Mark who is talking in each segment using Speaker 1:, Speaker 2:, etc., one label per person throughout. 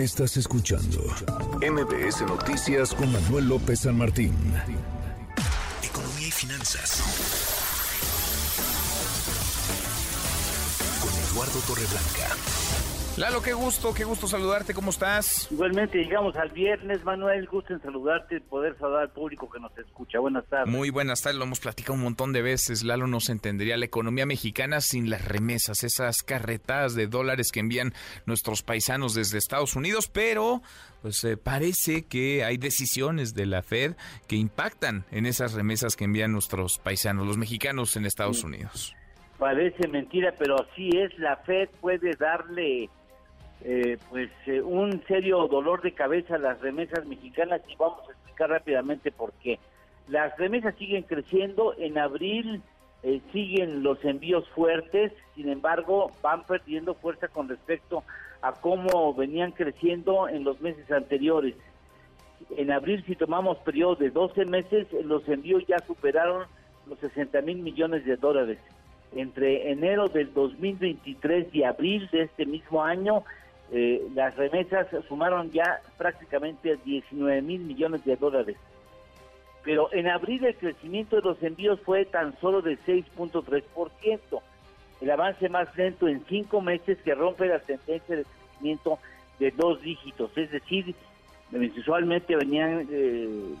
Speaker 1: Estás escuchando MBS Noticias con Manuel López San Martín. Economía y finanzas. Con Eduardo Torreblanca.
Speaker 2: Lalo, qué gusto, qué gusto saludarte, ¿cómo estás?
Speaker 3: Igualmente, llegamos al viernes, Manuel, gusto en saludarte, poder saludar al público que nos escucha. Buenas tardes.
Speaker 2: Muy buenas tardes, lo hemos platicado un montón de veces, Lalo no se entendería la economía mexicana sin las remesas, esas carretadas de dólares que envían nuestros paisanos desde Estados Unidos, pero pues eh, parece que hay decisiones de la Fed que impactan en esas remesas que envían nuestros paisanos, los mexicanos en Estados Unidos.
Speaker 3: Parece mentira, pero así es, la Fed puede darle eh, pues eh, un serio dolor de cabeza las remesas mexicanas y vamos a explicar rápidamente por qué. Las remesas siguen creciendo, en abril eh, siguen los envíos fuertes, sin embargo van perdiendo fuerza con respecto a cómo venían creciendo en los meses anteriores. En abril, si tomamos periodo de 12 meses, los envíos ya superaron los 60 mil millones de dólares. Entre enero del 2023 y abril de este mismo año, eh, las remesas sumaron ya prácticamente 19 mil millones de dólares. Pero en abril el crecimiento de los envíos fue tan solo de 6.3%, el avance más lento en cinco meses que rompe la tendencia de crecimiento de dos dígitos, es decir, mensualmente venían eh,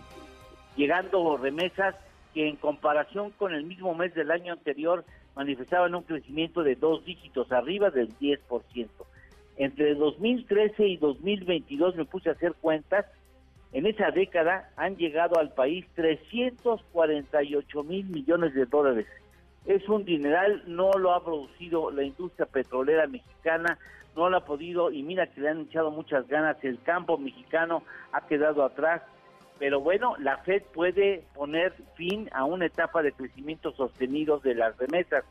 Speaker 3: llegando remesas que en comparación con el mismo mes del año anterior manifestaban un crecimiento de dos dígitos, arriba del 10%. Entre 2013 y 2022 me puse a hacer cuentas, en esa década han llegado al país 348 mil millones de dólares. Es un dineral, no lo ha producido la industria petrolera mexicana, no lo ha podido, y mira que le han echado muchas ganas, el campo mexicano ha quedado atrás, pero bueno, la Fed puede poner fin a una etapa de crecimiento sostenido de las remesas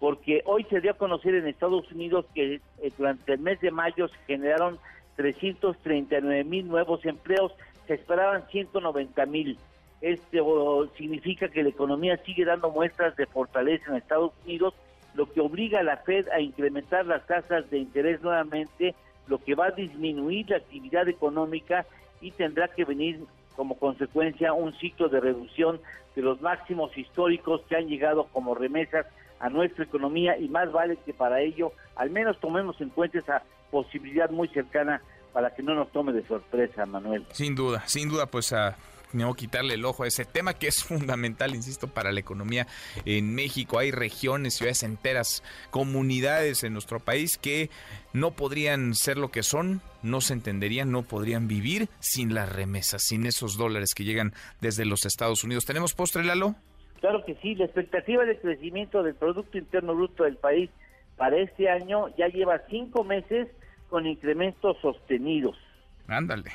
Speaker 3: porque hoy se dio a conocer en Estados Unidos que eh, durante el mes de mayo se generaron 339 mil nuevos empleos, se esperaban 190 mil. Esto significa que la economía sigue dando muestras de fortaleza en Estados Unidos, lo que obliga a la Fed a incrementar las tasas de interés nuevamente, lo que va a disminuir la actividad económica y tendrá que venir como consecuencia un ciclo de reducción de los máximos históricos que han llegado como remesas a nuestra economía y más vale que para ello al menos tomemos en cuenta esa posibilidad muy cercana para que no nos tome de sorpresa, Manuel.
Speaker 2: Sin duda, sin duda, pues a no quitarle el ojo a ese tema que es fundamental, insisto, para la economía en México. Hay regiones, ciudades enteras, comunidades en nuestro país que no podrían ser lo que son, no se entenderían, no podrían vivir sin las remesas, sin esos dólares que llegan desde los Estados Unidos. ¿Tenemos postre, Lalo?
Speaker 3: Claro que sí, la expectativa de crecimiento del Producto Interno Bruto del país para este año ya lleva cinco meses con incrementos sostenidos.
Speaker 2: Ándale.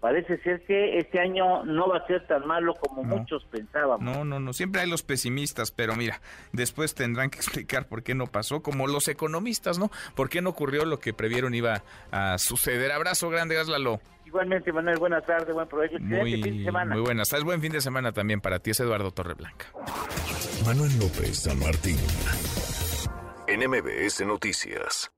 Speaker 3: Parece ser que este año no va a ser tan malo como muchos pensábamos.
Speaker 2: No, no, no, siempre hay los pesimistas, pero mira, después tendrán que explicar por qué no pasó, como los economistas, ¿no? ¿Por qué no ocurrió lo que previeron iba a suceder? Abrazo grande, Háslalo.
Speaker 3: Igualmente, Manuel, buenas tardes, buen provecho.
Speaker 2: Muy, fin de semana. Muy buenas tardes, buen fin de semana también para ti, es Eduardo Torreblanca.
Speaker 1: Manuel López San Martín, NMBS Noticias.